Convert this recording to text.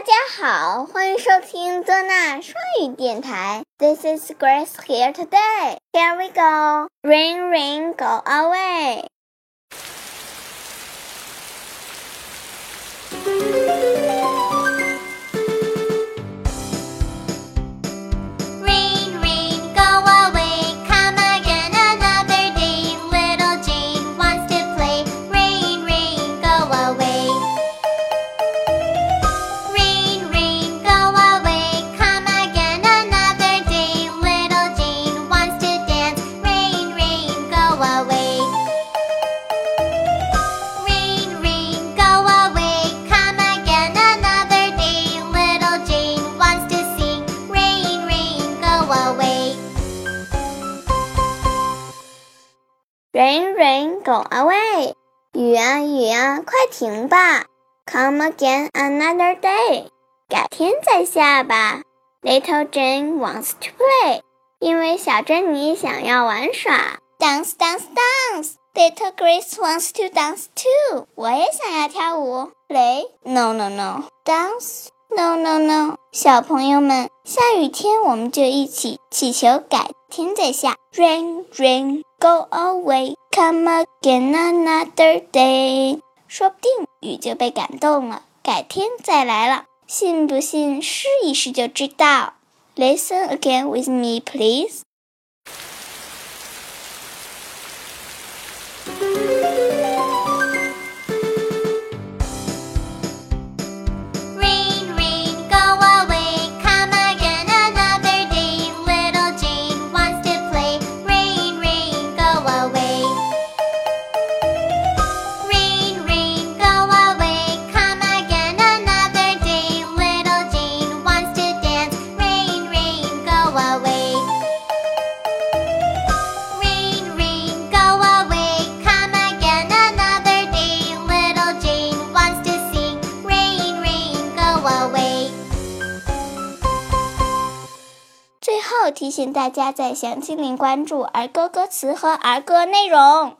大家好，欢迎收听多纳双语电台。This is Grace here today. Here we go. Rain, rain, go away. Rain, rain, go away. 雨啊雨啊，快停吧！Come again another day. 改天再下吧。Little Jane wants to play. 因为小珍妮想要玩耍。Dance, dance, dance. Little Grace wants to dance too. 我也想要跳舞。Play? No, no, no. Dance? No, no, no. 小朋友们，下雨天我们就一起祈求改天再下。Rain, rain, go away. Come again another day. 说不定雨就被感动了，改天再来了。信不信？试一试就知道。Listen again with me, please. 提醒大家在详情里关注儿歌歌词和儿歌内容。